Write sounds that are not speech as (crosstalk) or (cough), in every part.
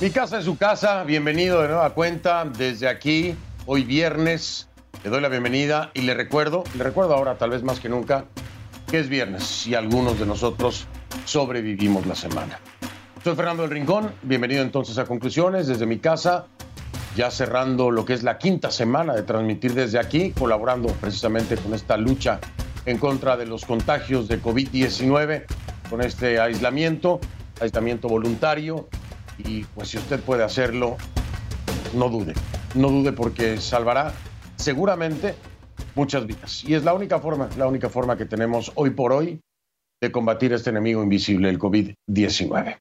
Mi casa es su casa, bienvenido de nueva cuenta desde aquí, hoy viernes. Le doy la bienvenida y le recuerdo, le recuerdo ahora tal vez más que nunca, que es viernes y algunos de nosotros sobrevivimos la semana. Soy Fernando del Rincón, bienvenido entonces a Conclusiones desde mi casa, ya cerrando lo que es la quinta semana de transmitir desde aquí, colaborando precisamente con esta lucha en contra de los contagios de COVID-19, con este aislamiento, aislamiento voluntario, y pues si usted puede hacerlo, no dude, no dude porque salvará seguramente muchas vidas. Y es la única forma, la única forma que tenemos hoy por hoy de combatir este enemigo invisible, el COVID-19.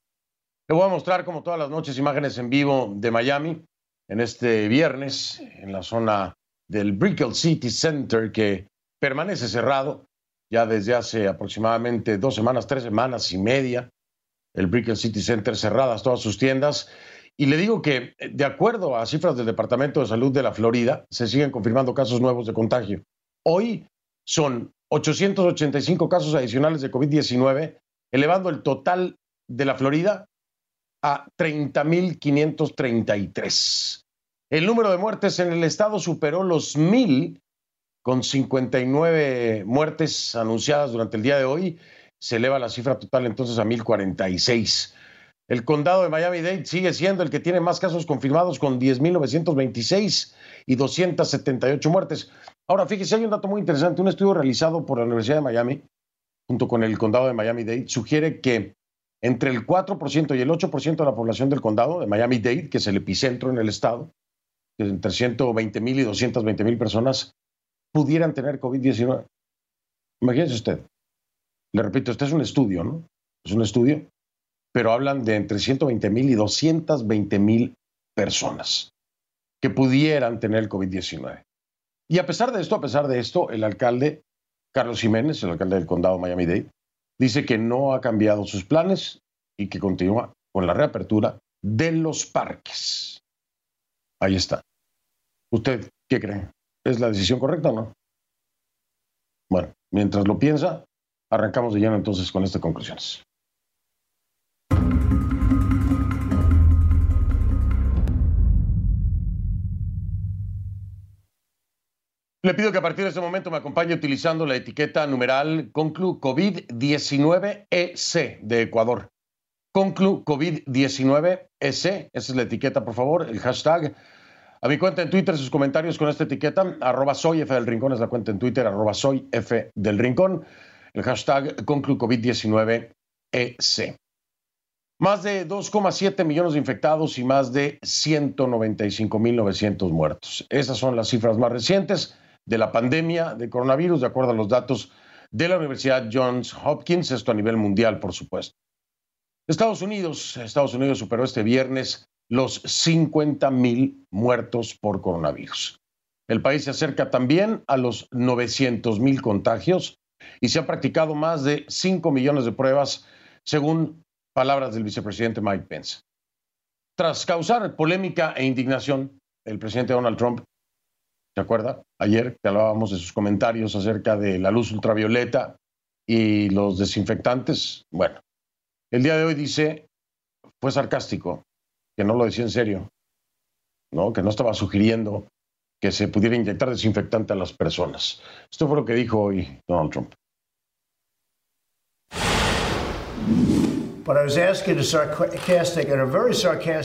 Le voy a mostrar, como todas las noches, imágenes en vivo de Miami en este viernes, en la zona del Brickell City Center, que permanece cerrado ya desde hace aproximadamente dos semanas, tres semanas y media el Brickell City Center cerradas todas sus tiendas. Y le digo que, de acuerdo a cifras del Departamento de Salud de la Florida, se siguen confirmando casos nuevos de contagio. Hoy son 885 casos adicionales de COVID-19, elevando el total de la Florida a 30.533. El número de muertes en el estado superó los 1.000, con 59 muertes anunciadas durante el día de hoy se eleva la cifra total entonces a 1046. El condado de Miami-Dade sigue siendo el que tiene más casos confirmados con 10.926 y 278 muertes. Ahora, fíjese, hay un dato muy interesante. Un estudio realizado por la Universidad de Miami, junto con el condado de Miami-Dade, sugiere que entre el 4% y el 8% de la población del condado de Miami-Dade, que es el epicentro en el estado, entre 120 mil y 220 mil personas, pudieran tener COVID-19. Imagínese usted. Le repito, este es un estudio, ¿no? Es un estudio, pero hablan de entre 120 mil y 220 mil personas que pudieran tener el COVID-19. Y a pesar de esto, a pesar de esto, el alcalde Carlos Jiménez, el alcalde del condado Miami-Dade, dice que no ha cambiado sus planes y que continúa con la reapertura de los parques. Ahí está. ¿Usted qué cree? ¿Es la decisión correcta o no? Bueno, mientras lo piensa, Arrancamos de lleno entonces con estas conclusiones. Le pido que a partir de este momento me acompañe utilizando la etiqueta numeral Conclu COVID-19EC de Ecuador. Conclu COVID-19EC, esa es la etiqueta, por favor, el hashtag. A mi cuenta en Twitter, sus comentarios con esta etiqueta, arroba es la cuenta en Twitter, arroba el hashtag ConcluCovid19EC. Más de 2,7 millones de infectados y más de 195.900 muertos. Esas son las cifras más recientes de la pandemia de coronavirus, de acuerdo a los datos de la Universidad Johns Hopkins, esto a nivel mundial, por supuesto. Estados Unidos, Estados Unidos superó este viernes los 50.000 muertos por coronavirus. El país se acerca también a los 900.000 contagios y se han practicado más de 5 millones de pruebas, según palabras del vicepresidente Mike Pence. Tras causar polémica e indignación, el presidente Donald Trump, ¿se acuerda? Ayer que hablábamos de sus comentarios acerca de la luz ultravioleta y los desinfectantes. Bueno, el día de hoy dice, fue sarcástico, que no lo decía en serio, ¿no? que no estaba sugiriendo que se pudiera inyectar desinfectante a las personas. Esto fue lo que dijo hoy Donald Trump.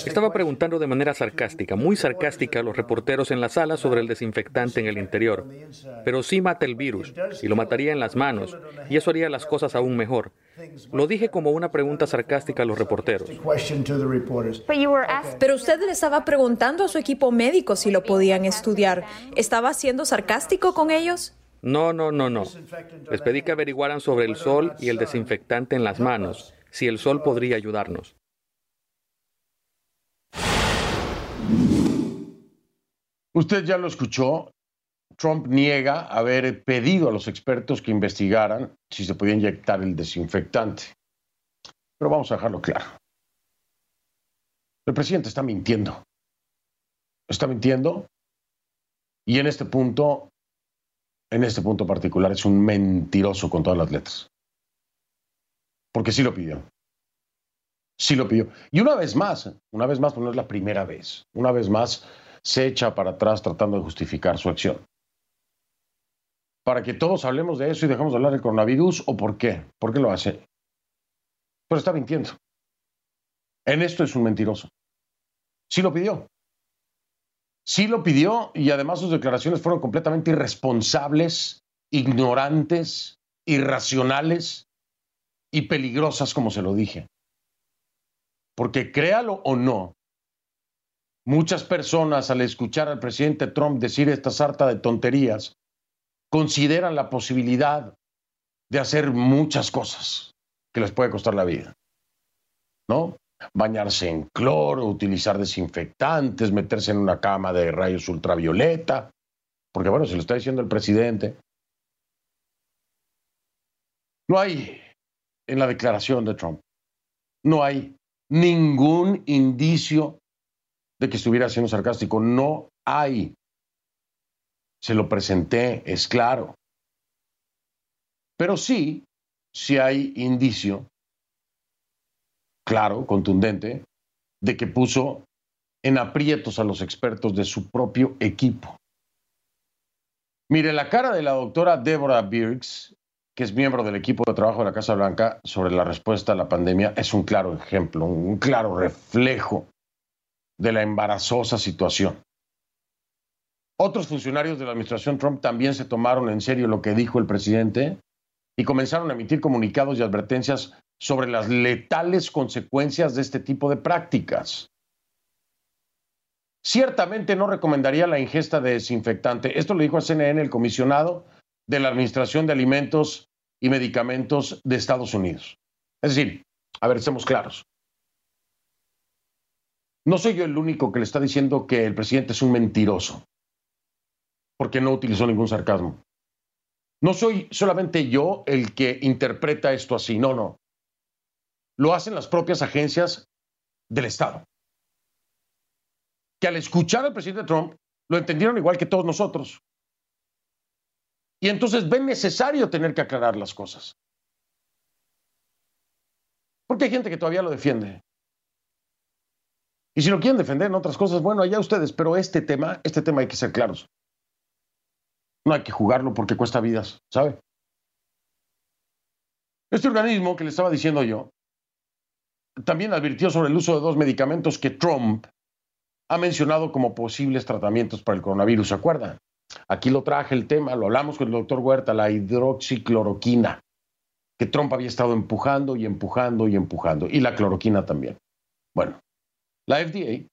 Estaba preguntando de manera sarcástica, muy sarcástica a los reporteros en la sala sobre el desinfectante en el interior. Pero sí mata el virus y lo mataría en las manos y eso haría las cosas aún mejor. Lo dije como una pregunta sarcástica a los reporteros. Pero usted le estaba preguntando a su equipo médico si lo podían estudiar. ¿Estaba siendo sarcástico con ellos? No, no, no, no. Les pedí que averiguaran sobre el sol y el desinfectante en las manos si el sol podría ayudarnos. Usted ya lo escuchó. Trump niega haber pedido a los expertos que investigaran si se podía inyectar el desinfectante. Pero vamos a dejarlo claro. El presidente está mintiendo. Está mintiendo. Y en este punto, en este punto particular, es un mentiroso con todas las letras porque sí lo pidió. Sí lo pidió. Y una vez más, una vez más, pues no es la primera vez, una vez más se echa para atrás tratando de justificar su acción. Para que todos hablemos de eso y dejamos de hablar del coronavirus, ¿o por qué? ¿Por qué lo hace? Pero está mintiendo. En esto es un mentiroso. Sí lo pidió. Sí lo pidió y además sus declaraciones fueron completamente irresponsables, ignorantes, irracionales y peligrosas, como se lo dije. Porque créalo o no, muchas personas al escuchar al presidente Trump decir esta sarta de tonterías, consideran la posibilidad de hacer muchas cosas que les puede costar la vida. ¿No? Bañarse en cloro, utilizar desinfectantes, meterse en una cama de rayos ultravioleta, porque bueno, se lo está diciendo el presidente. No hay en la declaración de Trump, no hay ningún indicio de que estuviera siendo sarcástico. No hay. Se lo presenté, es claro. Pero sí, sí hay indicio, claro, contundente, de que puso en aprietos a los expertos de su propio equipo. Mire, la cara de la doctora Deborah Birx que es miembro del equipo de trabajo de la Casa Blanca sobre la respuesta a la pandemia, es un claro ejemplo, un claro reflejo de la embarazosa situación. Otros funcionarios de la administración Trump también se tomaron en serio lo que dijo el presidente y comenzaron a emitir comunicados y advertencias sobre las letales consecuencias de este tipo de prácticas. Ciertamente no recomendaría la ingesta de desinfectante. Esto lo dijo a CNN el comisionado de la Administración de Alimentos y Medicamentos de Estados Unidos. Es decir, a ver, estemos claros. No soy yo el único que le está diciendo que el presidente es un mentiroso, porque no utilizó ningún sarcasmo. No soy solamente yo el que interpreta esto así, no, no. Lo hacen las propias agencias del Estado, que al escuchar al presidente Trump lo entendieron igual que todos nosotros. Y entonces ven necesario tener que aclarar las cosas. Porque hay gente que todavía lo defiende. Y si lo quieren defender en otras cosas, bueno, allá ustedes, pero este tema, este tema hay que ser claros. No hay que jugarlo porque cuesta vidas, ¿sabe? Este organismo que le estaba diciendo yo también advirtió sobre el uso de dos medicamentos que Trump ha mencionado como posibles tratamientos para el coronavirus, ¿se acuerdan? Aquí lo traje el tema, lo hablamos con el doctor Huerta, la hidroxicloroquina, que Trump había estado empujando y empujando y empujando, y la cloroquina también. Bueno, la FDA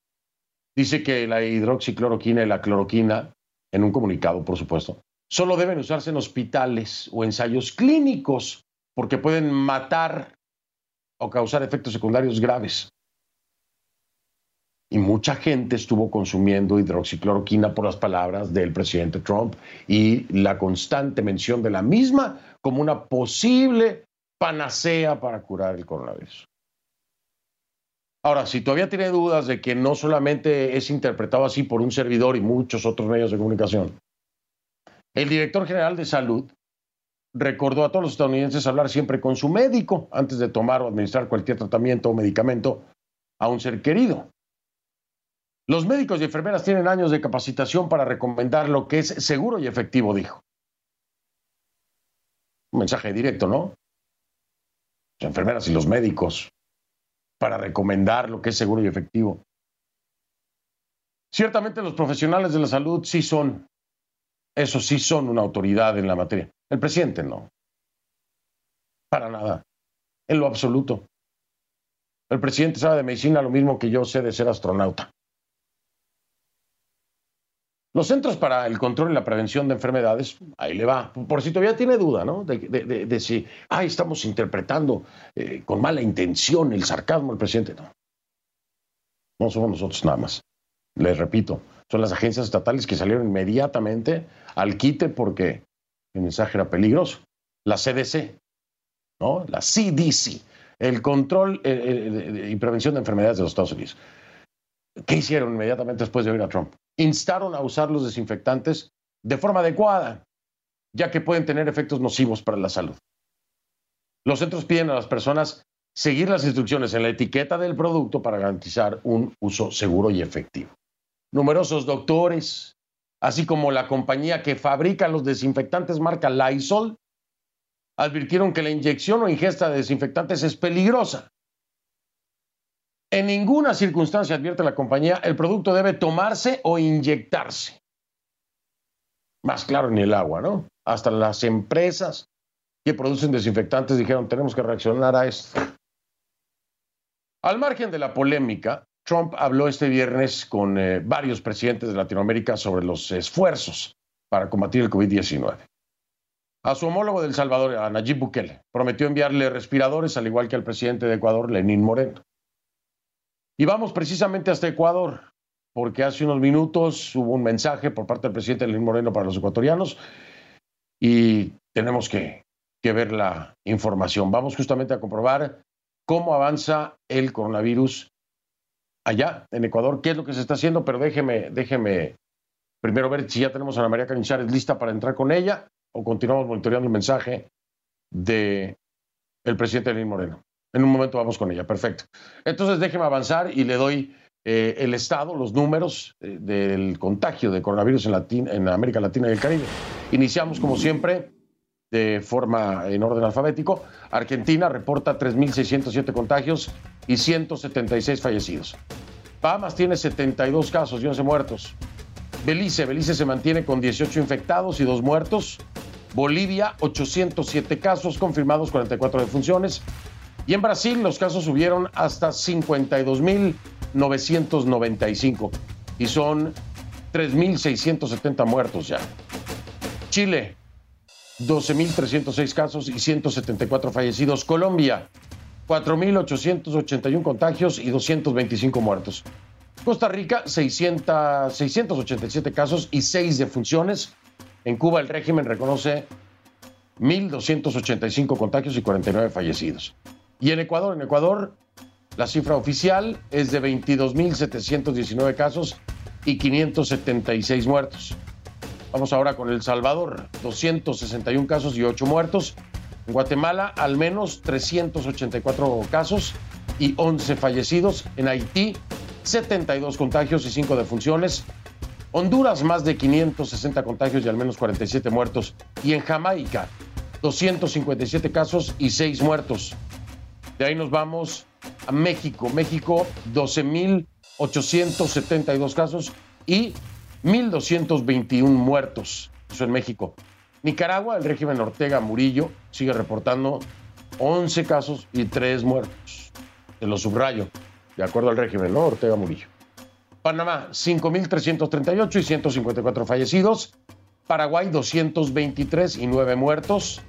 dice que la hidroxicloroquina y la cloroquina, en un comunicado, por supuesto, solo deben usarse en hospitales o ensayos clínicos porque pueden matar o causar efectos secundarios graves y mucha gente estuvo consumiendo hidroxicloroquina por las palabras del presidente Trump y la constante mención de la misma como una posible panacea para curar el coronavirus. Ahora, si todavía tiene dudas de que no solamente es interpretado así por un servidor y muchos otros medios de comunicación, el director general de salud recordó a todos los estadounidenses hablar siempre con su médico antes de tomar o administrar cualquier tratamiento o medicamento a un ser querido. Los médicos y enfermeras tienen años de capacitación para recomendar lo que es seguro y efectivo, dijo. Un mensaje directo, ¿no? Las enfermeras y los médicos para recomendar lo que es seguro y efectivo. Ciertamente los profesionales de la salud sí son, eso sí son una autoridad en la materia. El presidente no. Para nada. En lo absoluto. El presidente sabe de medicina lo mismo que yo sé de ser astronauta. Los Centros para el Control y la Prevención de Enfermedades, ahí le va, por si todavía tiene duda, ¿no? De, si, ay, estamos interpretando eh, con mala intención el sarcasmo del presidente. No. no somos nosotros nada más. Les repito, son las agencias estatales que salieron inmediatamente al quite porque el mensaje era peligroso. La CDC, ¿no? La CDC, el Control eh, eh, y Prevención de Enfermedades de los Estados Unidos. ¿Qué hicieron inmediatamente después de oír a Trump? Instaron a usar los desinfectantes de forma adecuada, ya que pueden tener efectos nocivos para la salud. Los centros piden a las personas seguir las instrucciones en la etiqueta del producto para garantizar un uso seguro y efectivo. Numerosos doctores, así como la compañía que fabrica los desinfectantes marca Lysol, advirtieron que la inyección o ingesta de desinfectantes es peligrosa. En ninguna circunstancia, advierte la compañía, el producto debe tomarse o inyectarse. Más claro ni el agua, ¿no? Hasta las empresas que producen desinfectantes dijeron, tenemos que reaccionar a esto. Al margen de la polémica, Trump habló este viernes con eh, varios presidentes de Latinoamérica sobre los esfuerzos para combatir el COVID-19. A su homólogo del Salvador, a Nayib Bukele, prometió enviarle respiradores, al igual que al presidente de Ecuador, Lenín Moreno. Y vamos precisamente hasta Ecuador, porque hace unos minutos hubo un mensaje por parte del presidente Lenín Moreno para los ecuatorianos y tenemos que, ver la información. Vamos justamente a comprobar cómo avanza el coronavirus allá en Ecuador, qué es lo que se está haciendo, pero déjeme, déjeme primero ver si ya tenemos a Ana María Cañizares lista para entrar con ella o continuamos monitoreando el mensaje del el presidente Lenín Moreno. En un momento vamos con ella, perfecto. Entonces déjeme avanzar y le doy eh, el estado, los números eh, del contagio de coronavirus en, en América Latina y el Caribe. Iniciamos como siempre de forma en orden alfabético. Argentina reporta 3.607 contagios y 176 fallecidos. Bahamas tiene 72 casos y 11 muertos. Belice, Belice se mantiene con 18 infectados y 2 muertos. Bolivia, 807 casos confirmados, 44 defunciones. Y en Brasil los casos subieron hasta 52.995 y son 3.670 muertos ya. Chile, 12.306 casos y 174 fallecidos. Colombia, 4.881 contagios y 225 muertos. Costa Rica, 600, 687 casos y 6 defunciones. En Cuba el régimen reconoce 1.285 contagios y 49 fallecidos. Y en Ecuador, en Ecuador, la cifra oficial es de 22.719 casos y 576 muertos. Vamos ahora con El Salvador, 261 casos y 8 muertos. En Guatemala, al menos 384 casos y 11 fallecidos. En Haití, 72 contagios y 5 defunciones. Honduras, más de 560 contagios y al menos 47 muertos. Y en Jamaica, 257 casos y 6 muertos. De ahí nos vamos a México. México, 12.872 casos y 1.221 muertos. Eso en México. Nicaragua, el régimen Ortega Murillo, sigue reportando 11 casos y 3 muertos. Te lo subrayo, de acuerdo al régimen. Ortega Murillo. Panamá, 5.338 y 154 fallecidos. Paraguay, 223 y 9 muertos.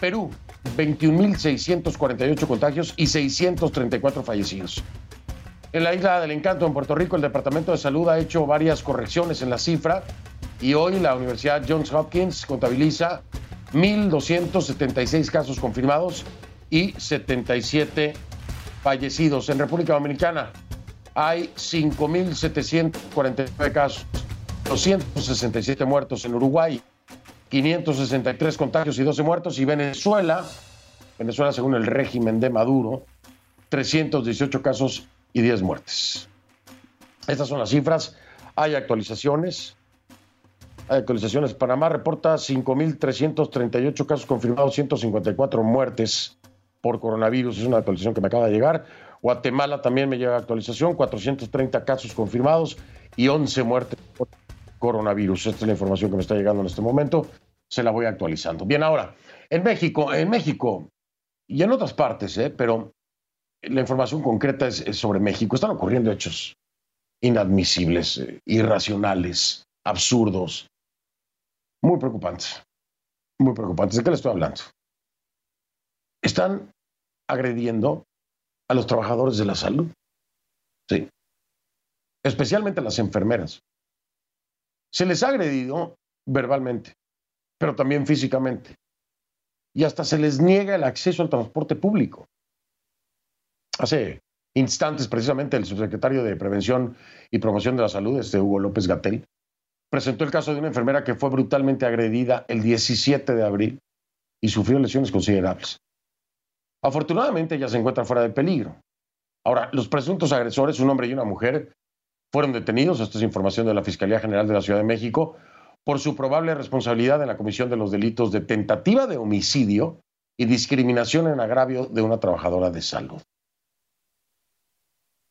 Perú, 21.648 contagios y 634 fallecidos. En la isla del Encanto, en Puerto Rico, el Departamento de Salud ha hecho varias correcciones en la cifra y hoy la Universidad Johns Hopkins contabiliza 1.276 casos confirmados y 77 fallecidos. En República Dominicana hay 5.749 casos, 267 muertos. En Uruguay, 563 contagios y 12 muertos. Y Venezuela, Venezuela según el régimen de Maduro, 318 casos y 10 muertes. Estas son las cifras. Hay actualizaciones. Hay actualizaciones. Panamá reporta 5.338 casos confirmados, 154 muertes por coronavirus. Es una actualización que me acaba de llegar. Guatemala también me llega actualización, 430 casos confirmados y 11 muertes por coronavirus. Esta es la información que me está llegando en este momento. Se la voy actualizando. Bien, ahora, en México, en México y en otras partes, ¿eh? pero la información concreta es, sobre México. Están ocurriendo hechos inadmisibles, eh, irracionales, absurdos, muy preocupantes. Muy preocupantes. ¿De qué le estoy hablando? Están agrediendo a los trabajadores de la salud. Sí. Especialmente a las enfermeras. Se les ha agredido verbalmente, pero también físicamente. Y hasta se les niega el acceso al transporte público. Hace instantes, precisamente, el subsecretario de Prevención y Promoción de la Salud, este Hugo López Gatel, presentó el caso de una enfermera que fue brutalmente agredida el 17 de abril y sufrió lesiones considerables. Afortunadamente ya se encuentra fuera de peligro. Ahora, los presuntos agresores, un hombre y una mujer, fueron detenidos, esta es información de la Fiscalía General de la Ciudad de México, por su probable responsabilidad en la comisión de los delitos de tentativa de homicidio y discriminación en agravio de una trabajadora de salud.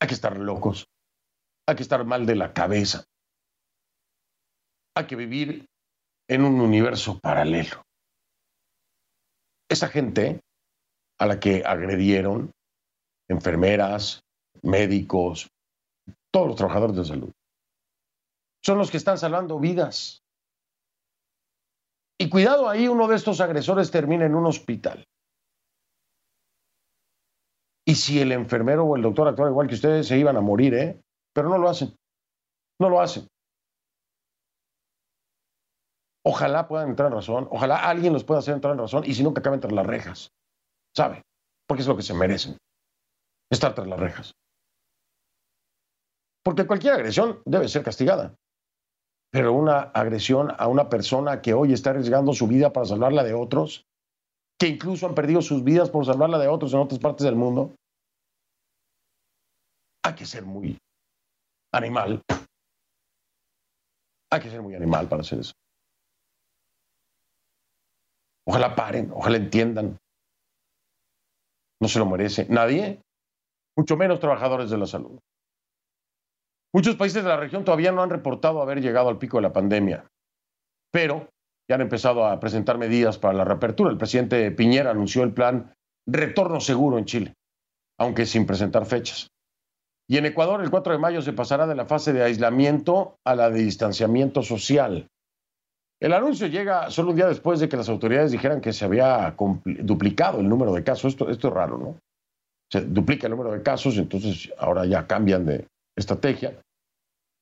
Hay que estar locos, hay que estar mal de la cabeza, hay que vivir en un universo paralelo. Esa gente a la que agredieron, enfermeras, médicos, todos los trabajadores de salud, son los que están salvando vidas. Y cuidado ahí, uno de estos agresores termina en un hospital. Y si el enfermero o el doctor actuara igual que ustedes, se iban a morir, ¿eh? Pero no lo hacen. No lo hacen. Ojalá puedan entrar en razón, ojalá alguien los pueda hacer entrar en razón y si no, que acaben tras las rejas. ¿Sabe? Porque es lo que se merecen. Estar tras las rejas. Porque cualquier agresión debe ser castigada. Pero una agresión a una persona que hoy está arriesgando su vida para salvarla de otros, que incluso han perdido sus vidas por salvarla de otros en otras partes del mundo, hay que ser muy animal. Hay que ser muy animal para hacer eso. Ojalá paren, ojalá entiendan. No se lo merece nadie, mucho menos trabajadores de la salud. Muchos países de la región todavía no han reportado haber llegado al pico de la pandemia, pero ya han empezado a presentar medidas para la reapertura. El presidente Piñera anunció el plan Retorno Seguro en Chile, aunque sin presentar fechas. Y en Ecuador, el 4 de mayo se pasará de la fase de aislamiento a la de distanciamiento social. El anuncio llega solo un día después de que las autoridades dijeran que se había duplicado el número de casos. Esto, es raro, ¿no? Se duplica el número de casos, entonces ahora ya cambian de estrategia.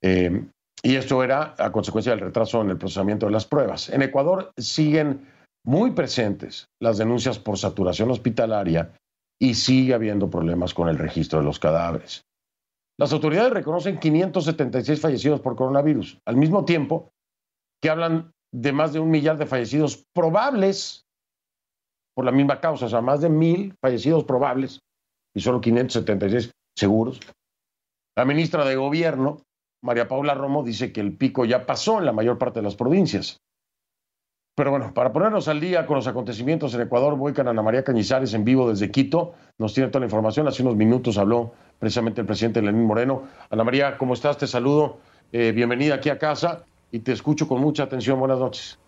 Eh, y esto era a consecuencia del retraso en el procesamiento de las pruebas. En Ecuador siguen muy presentes las denuncias por saturación hospitalaria y sigue habiendo problemas con el registro de los cadáveres. Las autoridades reconocen 576 fallecidos por coronavirus, al mismo tiempo que hablan de más de un millar de fallecidos probables por la misma causa, o sea, más de mil fallecidos probables y solo 576 seguros. La ministra de Gobierno, María Paula Romo, dice que el pico ya pasó en la mayor parte de las provincias. Pero bueno, para ponernos al día con los acontecimientos en Ecuador, voy con Ana María Cañizares en vivo desde Quito. Nos tiene toda la información. Hace unos minutos habló precisamente el presidente Lenín Moreno. Ana María, ¿cómo estás? Te saludo. Eh, bienvenida aquí a casa y te escucho con mucha atención. Buenas noches.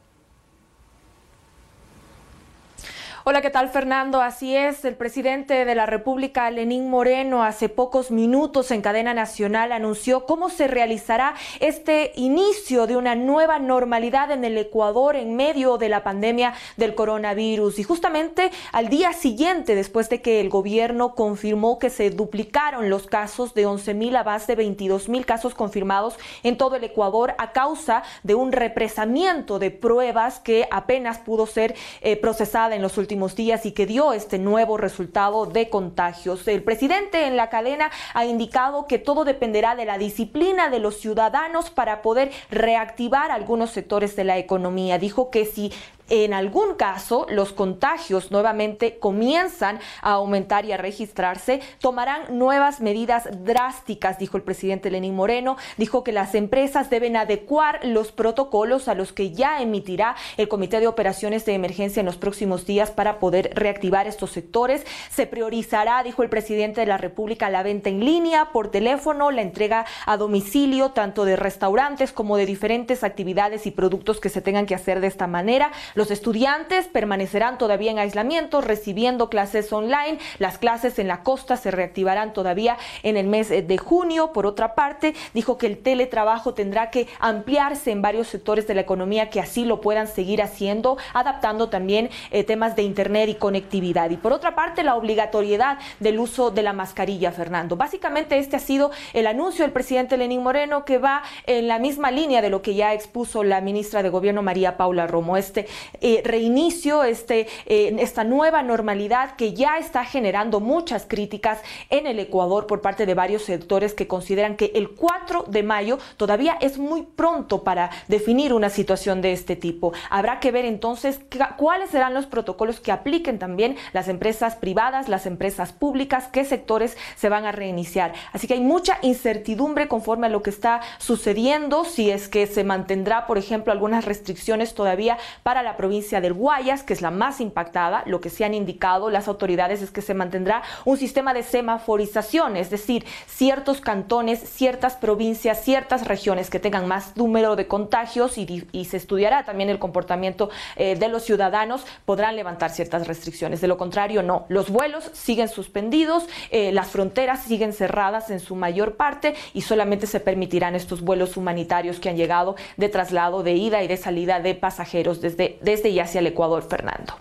Hola, ¿qué tal Fernando? Así es, el presidente de la República, Lenín Moreno, hace pocos minutos en cadena nacional anunció cómo se realizará este inicio de una nueva normalidad en el Ecuador en medio de la pandemia del coronavirus. Y justamente al día siguiente, después de que el gobierno confirmó que se duplicaron los casos de 11 mil a más de 22 mil casos confirmados en todo el Ecuador a causa de un represamiento de pruebas que apenas pudo ser eh, procesada en los últimos días y que dio este nuevo resultado de contagios. El presidente en la cadena ha indicado que todo dependerá de la disciplina de los ciudadanos para poder reactivar algunos sectores de la economía. Dijo que si en algún caso los contagios nuevamente comienzan a aumentar y a registrarse, tomarán nuevas medidas drásticas, dijo el presidente Lenín Moreno. Dijo que las empresas deben adecuar los protocolos a los que ya emitirá el Comité de Operaciones de Emergencia en los próximos días para poder reactivar estos sectores. Se priorizará, dijo el presidente de la República, la venta en línea, por teléfono, la entrega a domicilio, tanto de restaurantes como de diferentes actividades y productos que se tengan que hacer de esta manera. Los estudiantes permanecerán todavía en aislamiento, recibiendo clases online. Las clases en la costa se reactivarán todavía en el mes de junio. Por otra parte, dijo que el teletrabajo tendrá que ampliarse en varios sectores de la economía que así lo puedan seguir haciendo, adaptando también eh, temas de Internet y conectividad. Y por otra parte, la obligatoriedad del uso de la mascarilla, Fernando. Básicamente este ha sido el anuncio del presidente Lenín Moreno que va en la misma línea de lo que ya expuso la ministra de Gobierno María Paula Romo. Este eh, reinicio, este, eh, esta nueva normalidad que ya está generando muchas críticas en el Ecuador por parte de varios sectores que consideran que el 4 de mayo todavía es muy pronto para definir una situación de este tipo. Habrá que ver entonces cuáles serán los protocolos que apliquen también las empresas privadas, las empresas públicas, qué sectores se van a reiniciar. Así que hay mucha incertidumbre conforme a lo que está sucediendo, si es que se mantendrá, por ejemplo, algunas restricciones todavía para la provincia del Guayas, que es la más impactada. Lo que se han indicado las autoridades es que se mantendrá un sistema de semaforización, es decir, ciertos cantones, ciertas provincias, ciertas regiones que tengan más número de contagios y, se estudiará también el comportamiento eh, de los ciudadanos, podrán levantar ciertas restricciones. De lo contrario, no. Los vuelos siguen suspendidos, eh, las fronteras siguen cerradas en su mayor parte y solamente se permitirán estos vuelos humanitarios que han llegado de traslado, de ida y de salida de pasajeros desde, desde y hacia el Ecuador, Fernando.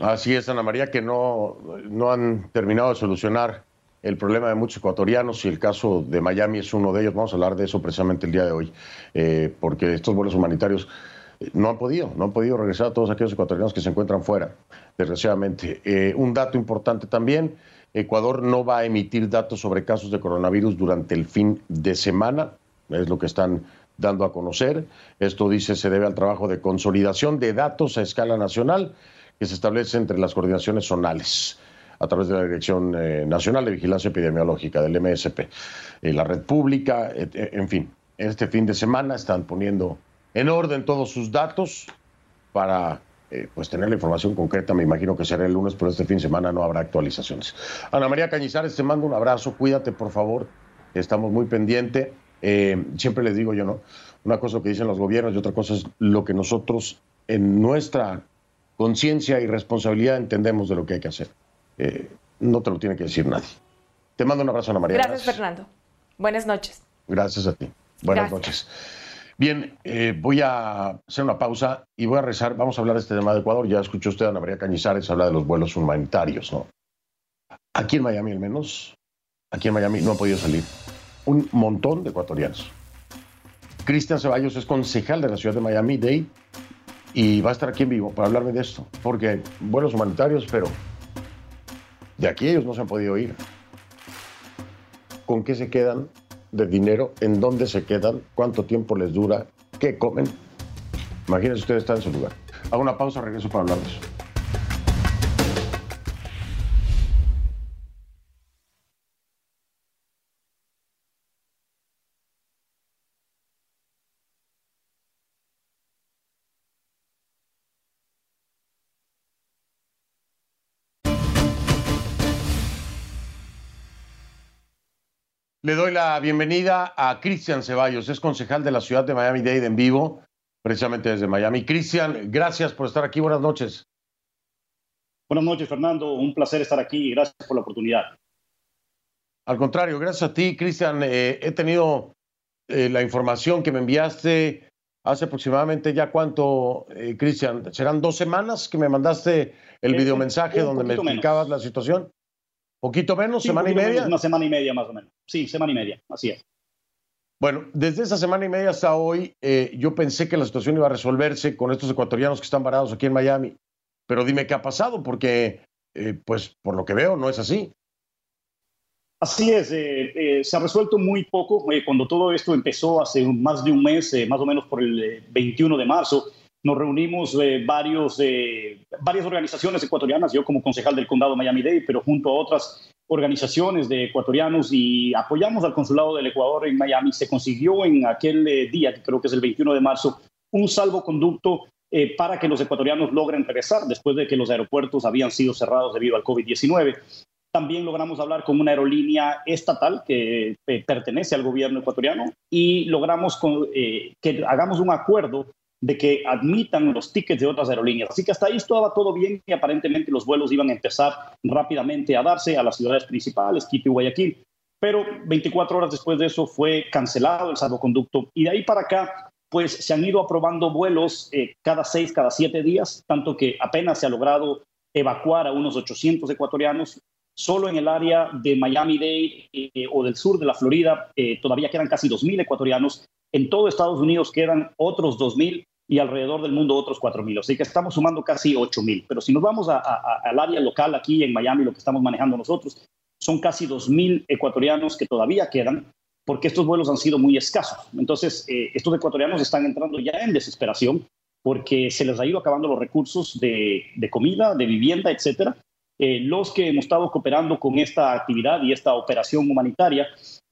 Así es, Ana María, que no, no han terminado de solucionar el problema de muchos ecuatorianos y el caso de Miami es uno de ellos. Vamos a hablar de eso precisamente el día de hoy, eh, porque estos vuelos humanitarios eh, no han podido, no han podido regresar a todos aquellos ecuatorianos que se encuentran fuera, desgraciadamente. Eh, un dato importante también, Ecuador no va a emitir datos sobre casos de coronavirus durante el fin de semana, es lo que están dando a conocer. Esto dice se debe al trabajo de consolidación de datos a escala nacional que se establece entre las coordinaciones zonales a través de la Dirección eh, Nacional de Vigilancia Epidemiológica, del MSP, eh, la red pública, en fin. Este fin de semana están poniendo en orden todos sus datos para eh, pues tener la información concreta. Me imagino que será el lunes, pero este fin de semana no habrá actualizaciones. Ana María Cañizares, te mando un abrazo. Cuídate, por favor. Estamos muy pendientes. siempre les digo yo, ¿no? Una cosa que dicen los gobiernos y otra cosa es lo que nosotros en nuestra conciencia y responsabilidad entendemos de lo que hay que hacer. Eh, no te lo tiene que decir nadie. Te mando un abrazo, Ana María. Gracias, Fernando. Buenas noches. Gracias a ti. Buenas noches. Bien, eh, voy a hacer una pausa y voy a rezar. Vamos a hablar de este tema de Ecuador. Ya escuchó usted a Ana María Cañizares hablar de los vuelos humanitarios, ¿no? Aquí en Miami, al menos, aquí en Miami no ha podido salir un montón de ecuatorianos. Cristian Ceballos es concejal de la ciudad de Miami-Dade y va a estar aquí en vivo para hablarme de esto, porque vuelos humanitarios, pero de aquí ellos no se han podido ir. ¿Con qué se quedan de dinero? ¿En dónde se quedan? ¿Cuánto tiempo les dura? ¿Qué comen? Imagínense ustedes están en su lugar. Hago una pausa, regreso para hablar Le doy la bienvenida a Cristian Ceballos, es concejal de la ciudad de Miami-Dade en vivo, precisamente desde Miami. Cristian, gracias por estar aquí. Buenas noches. Buenas noches, Fernando. Un placer estar aquí y gracias por la oportunidad. Al contrario, gracias a ti, Cristian. Eh, he tenido eh, la información que me enviaste hace aproximadamente ya cuánto, eh, Cristian, serán dos semanas que me mandaste el videomensaje donde me explicabas la situación. ¿Poquito menos? ¿Semana y media? una semana y media más o menos. Sí, semana y media, así es. Bueno, desde esa semana y media hasta hoy, eh, yo pensé que la situación iba a resolverse con estos ecuatorianos que están varados aquí en Miami. Pero dime qué ha pasado, porque, eh, pues, por lo que veo, no es así. Así es, eh, se ha resuelto muy poco. cuando todo esto empezó hace más de un mes, más o menos por el 21 de marzo, nos reunimos eh, varios, eh, varias organizaciones ecuatorianas, yo como concejal del condado Miami-Dade, pero junto a otras organizaciones de ecuatorianos y apoyamos al consulado del Ecuador en Miami. Se consiguió en aquel eh, día, que creo que es el 21 de marzo, un salvoconducto para que los ecuatorianos logren regresar después de que los aeropuertos habían sido cerrados debido al COVID-19. También logramos hablar con una aerolínea estatal que pertenece al gobierno ecuatoriano y logramos que hagamos un acuerdo de que admitan los tickets de otras aerolíneas. Así que hasta ahí estaba todo bien y aparentemente los vuelos iban a empezar rápidamente a darse a las ciudades principales, Quito y Guayaquil. Pero 24 horas después de eso fue cancelado el salvoconducto y de ahí para acá pues se han ido aprobando vuelos eh, cada seis, cada siete días, tanto que apenas se ha logrado evacuar a unos 800 ecuatorianos. Solo en el área de Miami-Dade eh, o del sur de la Florida eh, todavía quedan casi 2.000 ecuatorianos. En todo Estados Unidos quedan otros 2.000 y alrededor del mundo otros 4.000. Así que estamos sumando casi 8.000. Pero si nos vamos al área local aquí en Miami, lo que estamos manejando nosotros, son casi 2.000 ecuatorianos que todavía quedan porque estos vuelos han sido muy escasos. Entonces, eh, estos ecuatorianos están entrando ya en desesperación porque se les ha ido acabando los recursos de, comida, de vivienda, etcétera. Eh, los que hemos estado cooperando con esta actividad y esta operación humanitaria,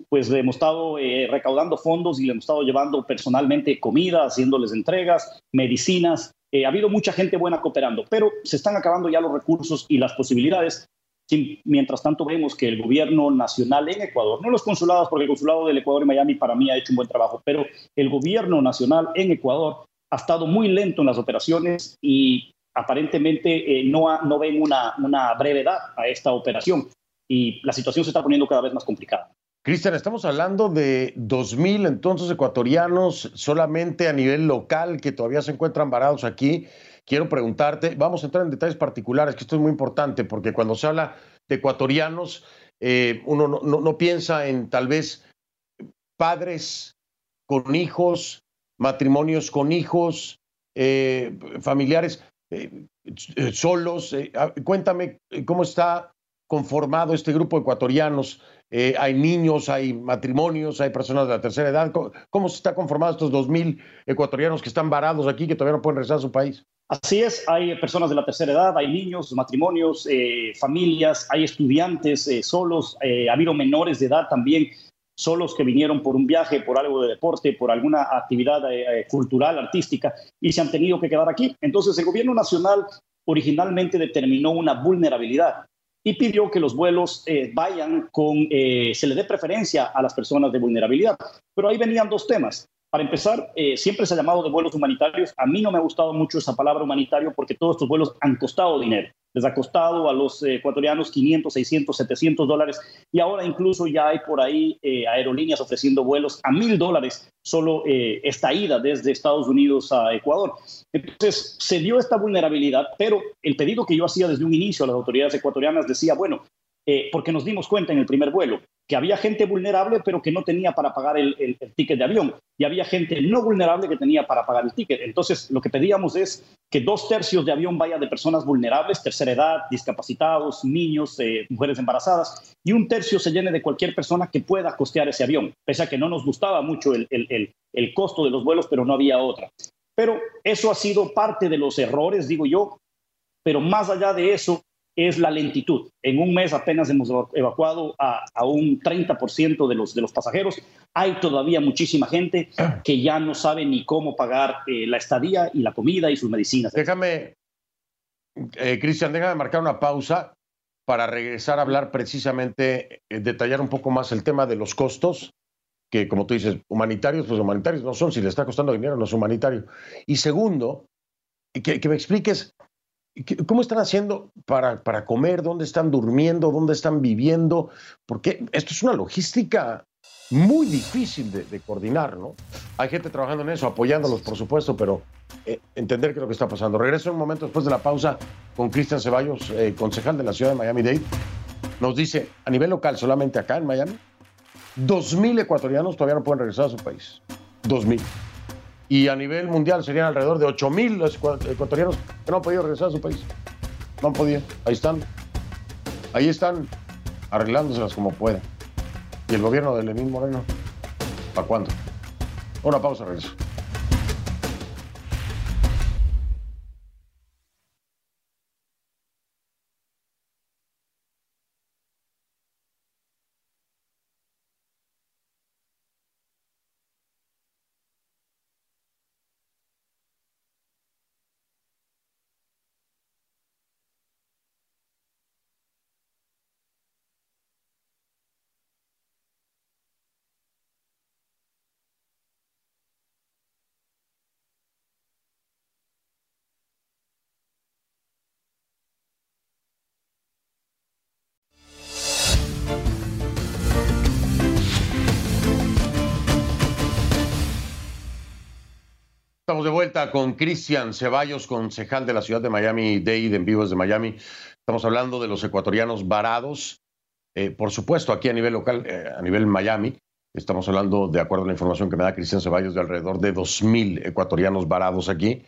pues hemos estado eh, recaudando fondos y le hemos estado llevando personalmente comida, haciéndoles entregas, medicinas. ha habido mucha gente buena cooperando, pero se están acabando ya los recursos y las posibilidades mientras tanto vemos que el gobierno nacional en Ecuador, no los consulados, porque el consulado del Ecuador en Miami para mí ha hecho un buen trabajo, pero el gobierno nacional en Ecuador ha estado muy lento en las operaciones y aparentemente eh, no, no ven una, una brevedad a esta operación y la situación se está poniendo cada vez más complicada. Cristian, estamos hablando de 2.000 entonces ecuatorianos solamente a nivel local que todavía se encuentran varados aquí quiero preguntarte, vamos a entrar en detalles particulares, que esto es muy importante, porque cuando se habla de ecuatorianos, eh, uno no, piensa en tal vez padres con hijos, matrimonios con hijos, eh, familiares eh, solos. cuéntame cómo está conformado este grupo de ecuatorianos. hay niños, hay matrimonios, hay personas de la tercera edad. ¿Cómo, cómo se está conformado estos 2.000 ecuatorianos que están varados aquí, que todavía no pueden regresar a su país? Así es, hay personas de la tercera edad, hay niños, matrimonios, eh, familias, hay estudiantes eh, solos, eh, ha habido menores de edad también solos que vinieron por un viaje, por algo de deporte, por alguna actividad cultural, artística, y se han tenido que quedar aquí. Entonces, el gobierno nacional originalmente determinó una vulnerabilidad y pidió que los vuelos vayan con, se le dé preferencia a las personas de vulnerabilidad. Pero ahí venían dos temas. Para empezar, eh, siempre se ha llamado de vuelos humanitarios. A mí no me ha gustado mucho esa palabra humanitario porque todos estos vuelos han costado dinero. Les ha costado a los eh, ecuatorianos 500, 600, 700 dólares y ahora incluso ya hay por ahí eh, aerolíneas ofreciendo vuelos a mil dólares solo esta ida desde Estados Unidos a Ecuador. Entonces se dio esta vulnerabilidad, pero el pedido que yo hacía desde un inicio a las autoridades ecuatorianas decía, bueno, porque nos dimos cuenta en el primer vuelo que había gente vulnerable pero que no tenía para pagar el, ticket de avión y había gente no vulnerable que tenía para pagar el ticket. Entonces, lo que pedíamos es que dos tercios de avión vaya de personas vulnerables, tercera edad, discapacitados, niños, eh, mujeres embarazadas, y un tercio se llene de cualquier persona que pueda costear ese avión, pese a que no nos gustaba mucho el, el costo de los vuelos, pero no había otra. Pero eso ha sido parte de los errores, digo yo, pero más allá de eso, es la lentitud. En un mes apenas hemos evacuado a, un 30% de los, de los pasajeros. Hay todavía muchísima gente que ya no sabe ni cómo pagar eh, la estadía y la comida y sus medicinas. Déjame, eh, Cristian, déjame marcar una pausa para regresar a hablar precisamente, eh, detallar un poco más el tema de los costos, que como tú dices, humanitarios, pues humanitarios no son, si le está costando dinero no es humanitario. Y segundo, que me expliques ¿Cómo están haciendo para, para comer? ¿Dónde están durmiendo? ¿Dónde están viviendo? Porque esto es una logística muy difícil de, coordinar, ¿no? Hay gente trabajando en eso, apoyándolos, por supuesto, pero eh, entender qué es lo que está pasando. Regreso un momento después de la pausa con Cristian Ceballos, eh, concejal de la ciudad de Miami-Dade. Nos dice, a nivel local, solamente acá en Miami, 2.000 ecuatorianos todavía no pueden regresar a su país. 2.000 y a nivel mundial serían alrededor de 8 mil los ecuatorianos que no han podido regresar a su país. No han podido. Ahí están. Ahí están arreglándoselas como pueden. ¿Y el gobierno de Lenín Moreno? ¿Para cuándo? Una pausa, regreso. De vuelta con Cristian Ceballos, concejal de la ciudad de Miami Dade, en vivo desde Miami. Estamos hablando de los ecuatorianos varados, eh, por supuesto, aquí a nivel local, eh, a nivel Miami, Estamos hablando, de acuerdo a la información que me da Cristian Ceballos, de alrededor de 2.000 ecuatorianos varados aquí.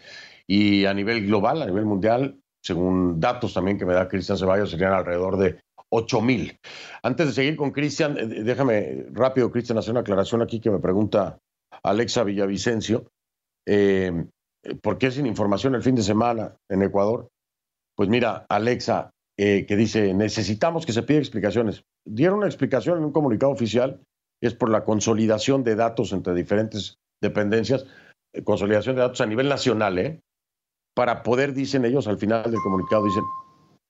Y a nivel global, a nivel mundial, según datos también que me da Cristian Ceballos, serían alrededor de 8.000. Antes de seguir con Cristian, eh, déjame rápido, Cristian, hacer una aclaración aquí que me pregunta Alexa Villavicencio. Eh, ¿Por qué sin información el fin de semana en Ecuador? Pues mira, Alexa, eh, que dice, necesitamos que se pida explicaciones. Dieron una explicación en un comunicado oficial es por la consolidación de datos entre diferentes dependencias, eh, consolidación de datos a nivel nacional, ¿eh? para poder, dicen ellos al final del comunicado, dicen,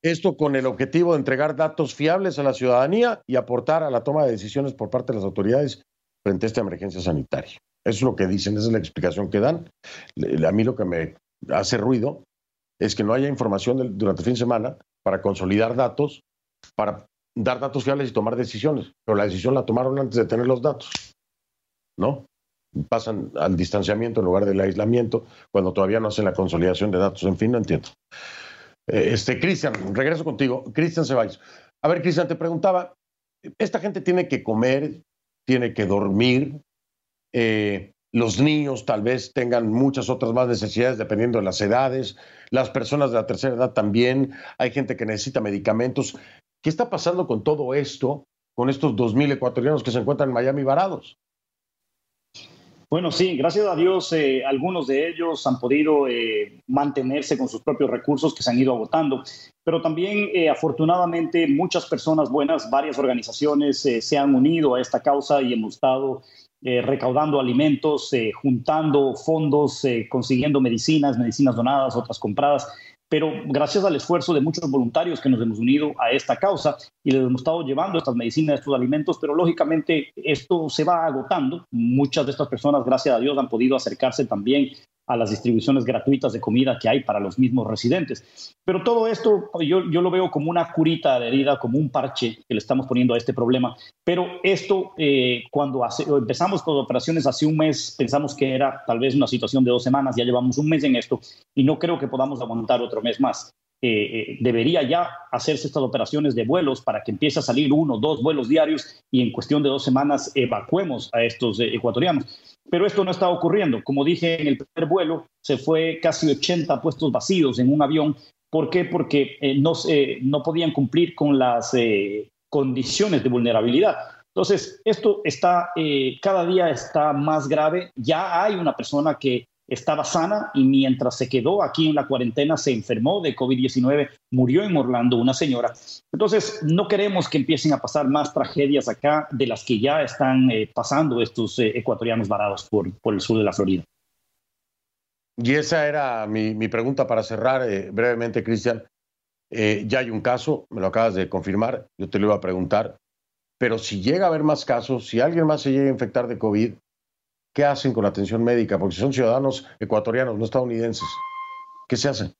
esto con el objetivo de entregar datos fiables a la ciudadanía y aportar a la toma de decisiones por parte de las autoridades frente a esta emergencia sanitaria. Eso es lo que dicen, esa es la explicación que dan. A mí lo que me hace ruido es que no haya información durante el fin de semana para consolidar datos, para dar datos fiables y tomar decisiones, pero la decisión la tomaron antes de tener los datos, ¿no? Pasan al distanciamiento en lugar del aislamiento cuando todavía no hacen la consolidación de datos. En fin, no entiendo. Eh, este, Cristian, regreso contigo. Cristian Ceballos. A ver, Cristian, te preguntaba, esta gente tiene que comer, tiene que dormir, eh, los niños tal vez tengan muchas otras más necesidades dependiendo de las edades, las personas de la tercera edad también, hay gente que necesita medicamentos. ¿Qué está pasando con todo esto, con estos 2.000 ecuatorianos que se encuentran en Miami varados? Bueno, sí, gracias a Dios, eh, algunos de ellos han podido eh, mantenerse con sus propios recursos que se han ido agotando, pero también afortunadamente muchas personas buenas, varias organizaciones se han unido a esta causa y hemos estado recaudando alimentos, juntando fondos, consiguiendo medicinas, medicinas donadas, otras compradas pero gracias al esfuerzo de muchos voluntarios que nos hemos unido a esta causa y les hemos estado llevando estas medicinas, estos alimentos, pero lógicamente esto se va agotando. Muchas de estas personas, gracias a Dios, han podido acercarse también a las distribuciones gratuitas de comida que hay para los mismos residentes. Pero todo esto yo, yo lo veo como una curita de herida, como un parche que le estamos poniendo a este problema. Pero esto, eh, cuando empezamos con operaciones hace un mes, pensamos que era tal vez una situación de dos semanas, ya llevamos un mes en esto y no creo que podamos aguantar otro mes más. Eh, eh, debería ya hacerse estas operaciones de vuelos para que empiece a salir uno, dos vuelos diarios y en cuestión de dos semanas evacuemos a estos ecuatorianos. Pero esto no está ocurriendo. Como dije, en el primer vuelo se fue casi 80 puestos vacíos en un avión. ¿Por qué? Porque eh, no, no podían cumplir con las eh, condiciones de vulnerabilidad. Entonces, esto está, eh, cada día está más grave. Ya hay una persona que estaba sana y mientras se quedó aquí en la cuarentena se enfermó de COVID-19, murió en Orlando una señora. Entonces, no queremos que empiecen a pasar más tragedias acá de las que ya están eh, pasando estos eh, ecuatorianos varados por, por, el sur de la Florida. Y esa era mi, mi pregunta para cerrar eh, brevemente, Cristian. ya hay un caso, me lo acabas de confirmar, yo te lo iba a preguntar, pero si llega a haber más casos, si alguien más se llega a infectar de COVID, ¿Qué hacen con la atención médica? Porque son ciudadanos ecuatorianos, no estadounidenses. ¿Qué se hace?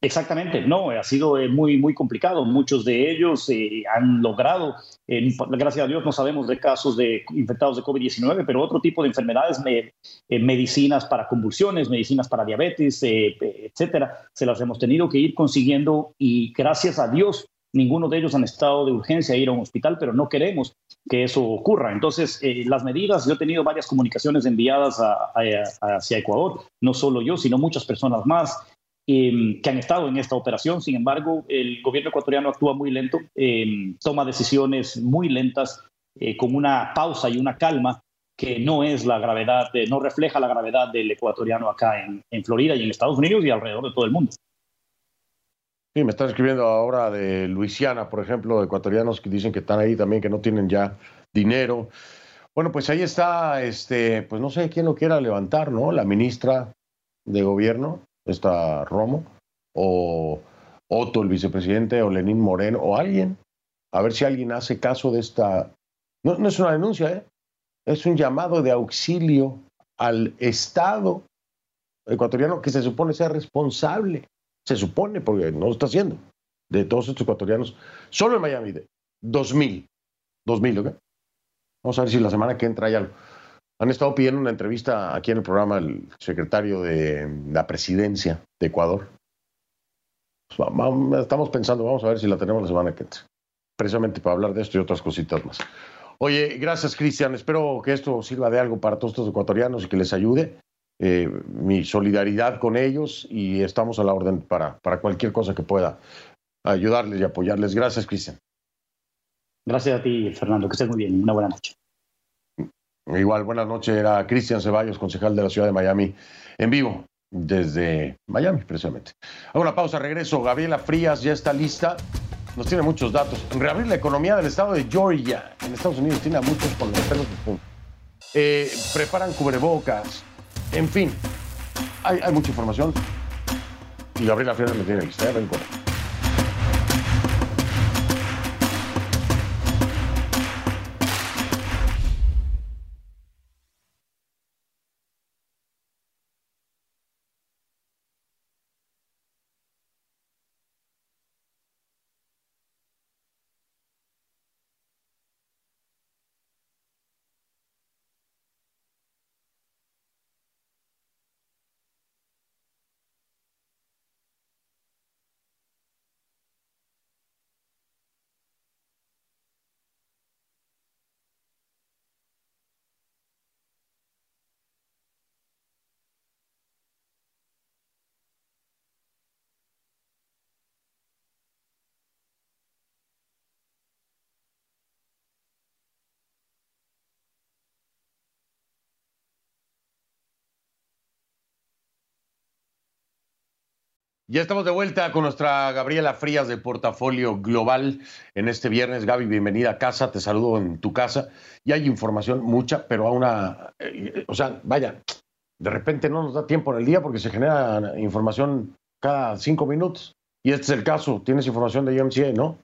Exactamente, no, ha sido eh, muy, muy complicado. Muchos de ellos eh, han logrado, eh, gracias a Dios no sabemos de casos de infectados de COVID-19, pero otro tipo de enfermedades, medicinas para convulsiones, medicinas para diabetes, etcétera, se las hemos tenido que ir consiguiendo y gracias a Dios ninguno de ellos han estado de urgencia a ir a un hospital, pero no queremos que eso ocurra. Entonces, eh, las medidas, yo he tenido varias comunicaciones enviadas hacia Ecuador, no solo yo, sino muchas personas más em, que han estado en esta operación. Sin embargo, el gobierno ecuatoriano actúa muy lento, em, toma decisiones muy lentas, eh, con una pausa y una calma que no es la gravedad, no refleja la gravedad del ecuatoriano acá en Florida y en Estados Unidos y alrededor de todo el mundo. Sí, me están escribiendo ahora de Luisiana, por ejemplo, ecuatorianos que dicen que están ahí también, que no tienen ya dinero. Bueno, pues ahí está, este, pues no sé quién lo quiera levantar, ¿no? La ministra de gobierno, esta Romo, o Otto, el vicepresidente, o Lenín Moreno, o alguien. A ver si alguien hace caso de esta. No, no es una denuncia, ¿eh? Es un llamado de auxilio al Estado ecuatoriano que se supone ser responsable se supone, porque no lo está haciendo, de todos estos ecuatorianos, solo en Miami, de 2.000, 2.000, ¿ok? Vamos a ver si la semana que entra hay algo. Han estado pidiendo una entrevista aquí en el programa el secretario de la presidencia de Ecuador. Pues estamos pensando, vamos a ver si la tenemos la semana que entra. Precisamente para hablar de esto y otras cositas más. Oye, gracias, Cristian. Espero que esto sirva de algo para todos estos ecuatorianos y que les ayude. Eh, mi solidaridad con ellos y estamos a la orden para, para cualquier cosa que pueda ayudarles y apoyarles. Gracias, Cristian. Gracias a ti, Fernando. Que estés muy bien. Una buena noche. Igual, buenas noches. Era Cristian Ceballos, concejal de la ciudad de Miami, en vivo desde Miami, precisamente. Hago una pausa, regreso. Gabriela Frías ya está lista. Nos tiene muchos datos. Reabrir la economía del estado de Georgia, en Estados Unidos, tiene a muchos con los pelos de eh, Preparan cubrebocas. En fin, hay, mucha información. Y Gabriela Frías me tiene lista. Ya Ya estamos de vuelta con nuestra Gabriela Frías de Portafolio Global en este viernes. Gaby, bienvenida a casa, te saludo en tu casa. Y hay información mucha, pero a una, eh, o sea, vaya, de repente no nos da tiempo en el día porque se genera información cada cinco minutos. Y este es el caso, tienes información de UMCA, ¿no?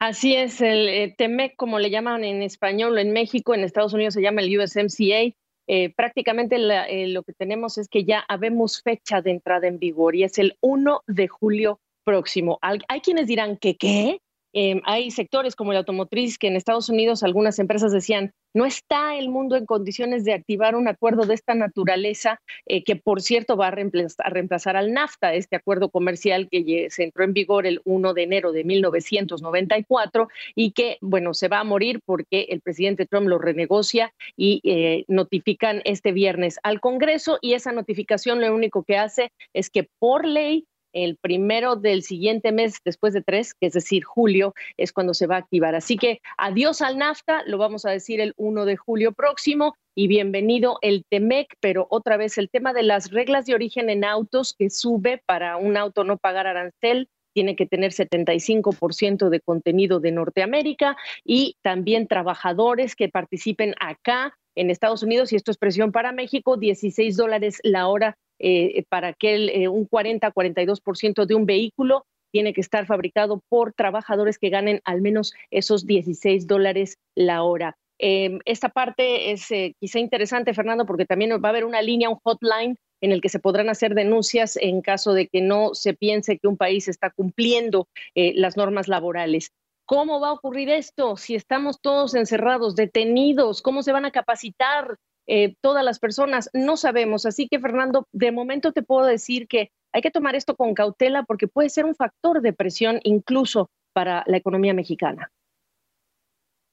Así es, el eh, TEMEC, como le llaman en español, en México, en Estados Unidos se llama el USMCA, eh, prácticamente eh, lo que tenemos es que ya habemos fecha de entrada en vigor y es el 1 de julio próximo. Hay, hay quienes dirán que qué, Em, hay sectores como el automotriz que en Estados Unidos algunas empresas decían, no está el mundo en condiciones de activar un acuerdo de esta naturaleza, eh, que por cierto va a reemplazar, al NAFTA, este acuerdo comercial que se entró en vigor el 1 de enero de 1994 y que, bueno, se va a morir porque el presidente Trump lo renegocia y eh, notifican este viernes al Congreso y esa notificación lo único que hace es que por ley el primero del siguiente mes, después de tres, que es decir, julio, es cuando se va a activar. Así que adiós al NAFTA, lo vamos a decir el 1 de julio próximo y bienvenido el TEMEC, pero otra vez el tema de las reglas de origen en autos que sube para un auto no pagar arancel tiene que tener 75% de contenido de Norteamérica y también trabajadores que participen acá en Estados Unidos, y esto es presión para México, 16 dólares la hora eh, para que eh, un 40-42% de un vehículo tiene que estar fabricado por trabajadores que ganen al menos esos 16 dólares la hora. Em, esta parte es eh, quizá interesante, Fernando, porque también va a haber una línea, un hotline en el que se podrán hacer denuncias en caso de que no se piense que un país está cumpliendo las normas laborales. ¿Cómo va a ocurrir esto si estamos todos encerrados, detenidos? ¿Cómo se van a capacitar? Eh, todas las personas, no sabemos. Así que, Fernando, de momento te puedo decir que hay que tomar esto con cautela porque puede ser un factor de presión incluso para la economía mexicana.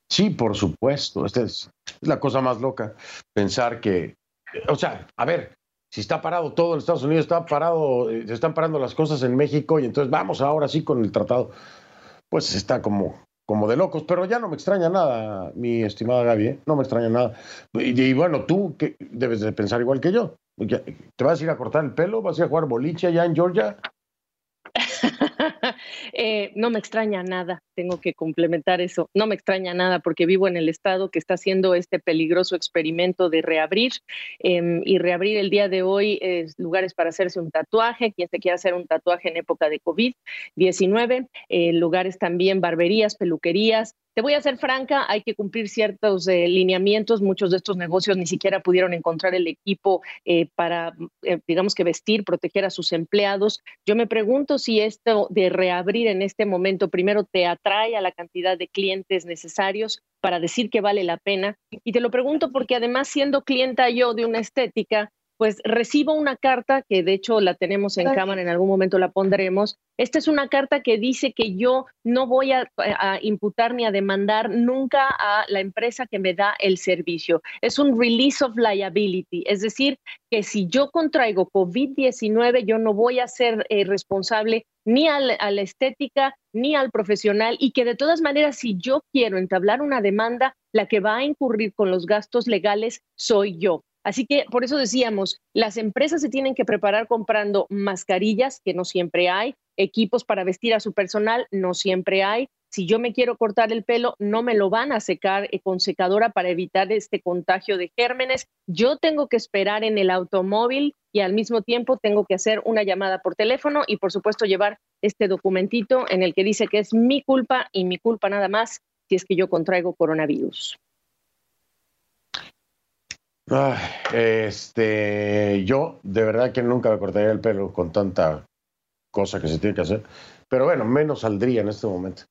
Sí, por supuesto. Esta es, la cosa más loca. Pensar que, o sea, a ver, si está parado todo en Estados Unidos, está parado, eh, se están parando las cosas en México y entonces vamos ahora sí con el tratado. Pues está como, como de locos, pero ya no me extraña nada, mi estimada Gaby, ¿eh? no me extraña nada. Y, bueno, tú que debes de pensar igual que yo. ¿Te vas a ir a cortar el pelo? ¿Vas a ir a jugar boliche allá en Georgia? (laughs) Eh, no me extraña nada, tengo que complementar eso. No me extraña nada porque vivo en el estado que está haciendo este peligroso experimento de reabrir em, y reabrir el día de hoy es lugares para hacerse un tatuaje, quien se quiera hacer un tatuaje en época de COVID-19, eh, lugares también, barberías, peluquerías, te voy a ser franca, hay que cumplir ciertos eh, lineamientos. Muchos de estos negocios ni siquiera pudieron encontrar el equipo eh, para, eh, digamos que vestir, proteger a sus empleados. Yo me pregunto si esto de reabrir en este momento primero te atrae a la cantidad de clientes necesarios para decir que vale la pena. Y te lo pregunto porque además siendo clienta yo de una estética, pues recibo una carta que de hecho la tenemos en cámara, en algún momento la pondremos. Esta es una carta que dice que yo no voy a, imputar ni a demandar nunca a la empresa que me da el servicio. Es un release of liability, es decir, que si yo contraigo COVID-19, yo no voy a ser eh, responsable ni a la estética ni al profesional y que de todas maneras, si yo quiero entablar una demanda, la que va a incurrir con los gastos legales soy yo. Así que por eso decíamos, las empresas se tienen que preparar comprando mascarillas, que no siempre hay, equipos para vestir a su personal, no siempre hay. Si yo me quiero cortar el pelo, no me lo van a secar eh, con secadora para evitar este contagio de gérmenes. Yo tengo que esperar en el automóvil y al mismo tiempo tengo que hacer una llamada por teléfono y por supuesto llevar este documentito en el que dice que es mi culpa y mi culpa nada más si es que yo contraigo coronavirus este, yo de verdad que nunca me cortaría el pelo con tanta cosa que se tiene que hacer, pero bueno, menos saldría en este momento.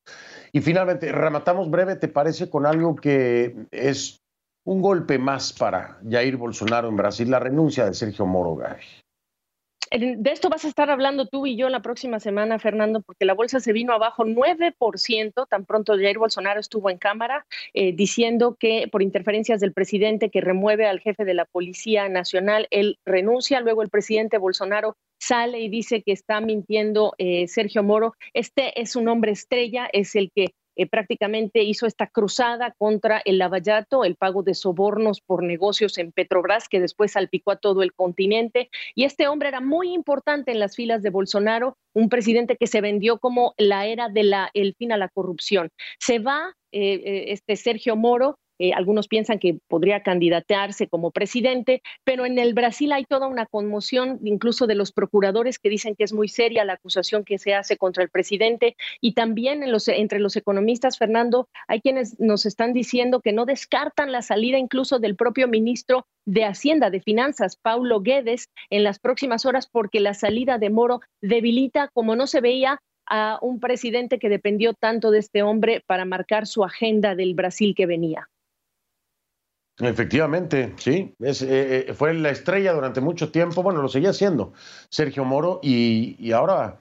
Y finalmente, rematamos breve, ¿te parece con algo que es un golpe más para Jair Bolsonaro en Brasil, la renuncia de Sergio Moro Gavi? De esto vas a estar hablando tú y yo la próxima semana, Fernando, porque la bolsa se vino abajo 9%, tan pronto Jair Bolsonaro estuvo en Cámara, eh, diciendo que por interferencias del presidente que remueve al jefe de la Policía Nacional, él renuncia, luego el presidente Bolsonaro sale y dice que está mintiendo eh, Sergio Moro. Este es un hombre estrella, es el que eh, prácticamente hizo esta cruzada contra el lavallato, el pago de sobornos por negocios en Petrobras, que después salpicó a todo el continente. Y este hombre era muy importante en las filas de Bolsonaro, un presidente que se vendió como la era del el fin a la corrupción. Se va eh, eh, este Sergio Moro, eh, algunos piensan que podría candidatearse como presidente, pero en el Brasil hay toda una conmoción, incluso de los procuradores que dicen que es muy seria la acusación que se hace contra el presidente y también en los, entre los economistas, Fernando, hay quienes nos están diciendo que no descartan la salida incluso del propio ministro de Hacienda, de Finanzas, Paulo Guedes, en las próximas horas porque la salida de Moro debilita, como no se veía, a un presidente que dependió tanto de este hombre para marcar su agenda del Brasil que venía. Efectivamente, sí. Eh, eh, fue la estrella durante mucho tiempo. Bueno, lo seguía siendo Sergio Moro y, ahora,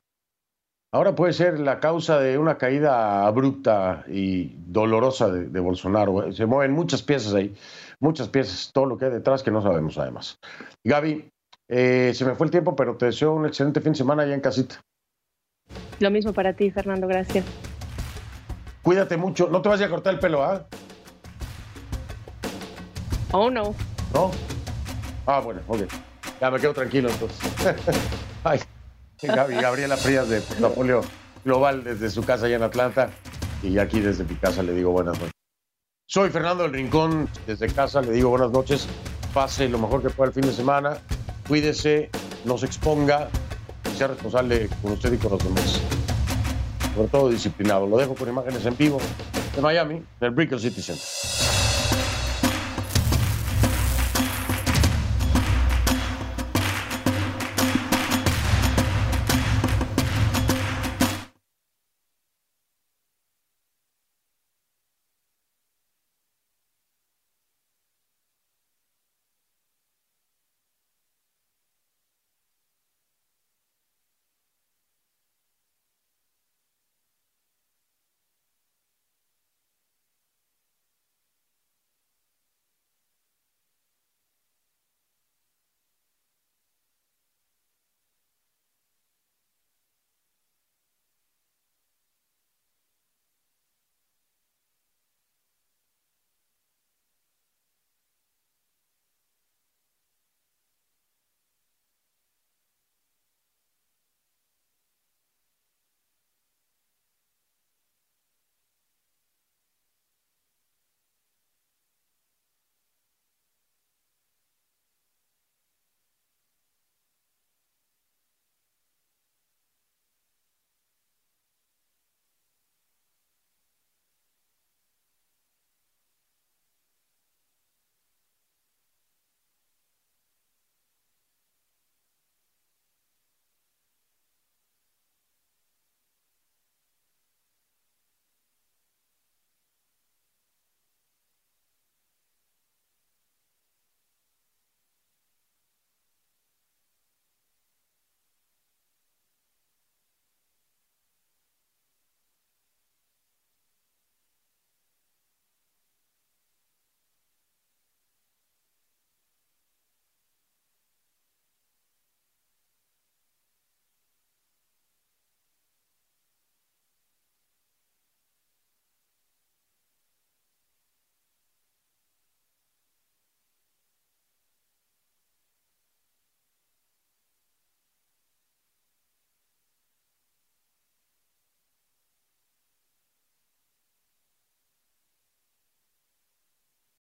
ahora puede ser la causa de una caída abrupta y dolorosa de, Bolsonaro. Se mueven muchas piezas ahí, muchas piezas, todo lo que hay detrás que no sabemos además. Gaby, eh, se me fue el tiempo, pero te deseo un excelente fin de semana allá en casita. Lo mismo para ti, Fernando, gracias. Cuídate mucho, no te vayas a cortar el pelo, ¿ah? Oh, no. ¿No? Ah, bueno, ok. Ya me quedo tranquilo entonces. (laughs) Ay, Gabriela Frías de Portafolio Global desde su casa allá en Atlanta y aquí desde mi casa le digo buenas noches. Soy Fernando del Rincón, desde casa le digo buenas noches. Pase lo mejor que pueda el fin de semana. Cuídese, no se exponga y sea responsable con usted y con los demás. Sobre todo disciplinado. Lo dejo con imágenes en vivo de Miami, del Brickell City Center.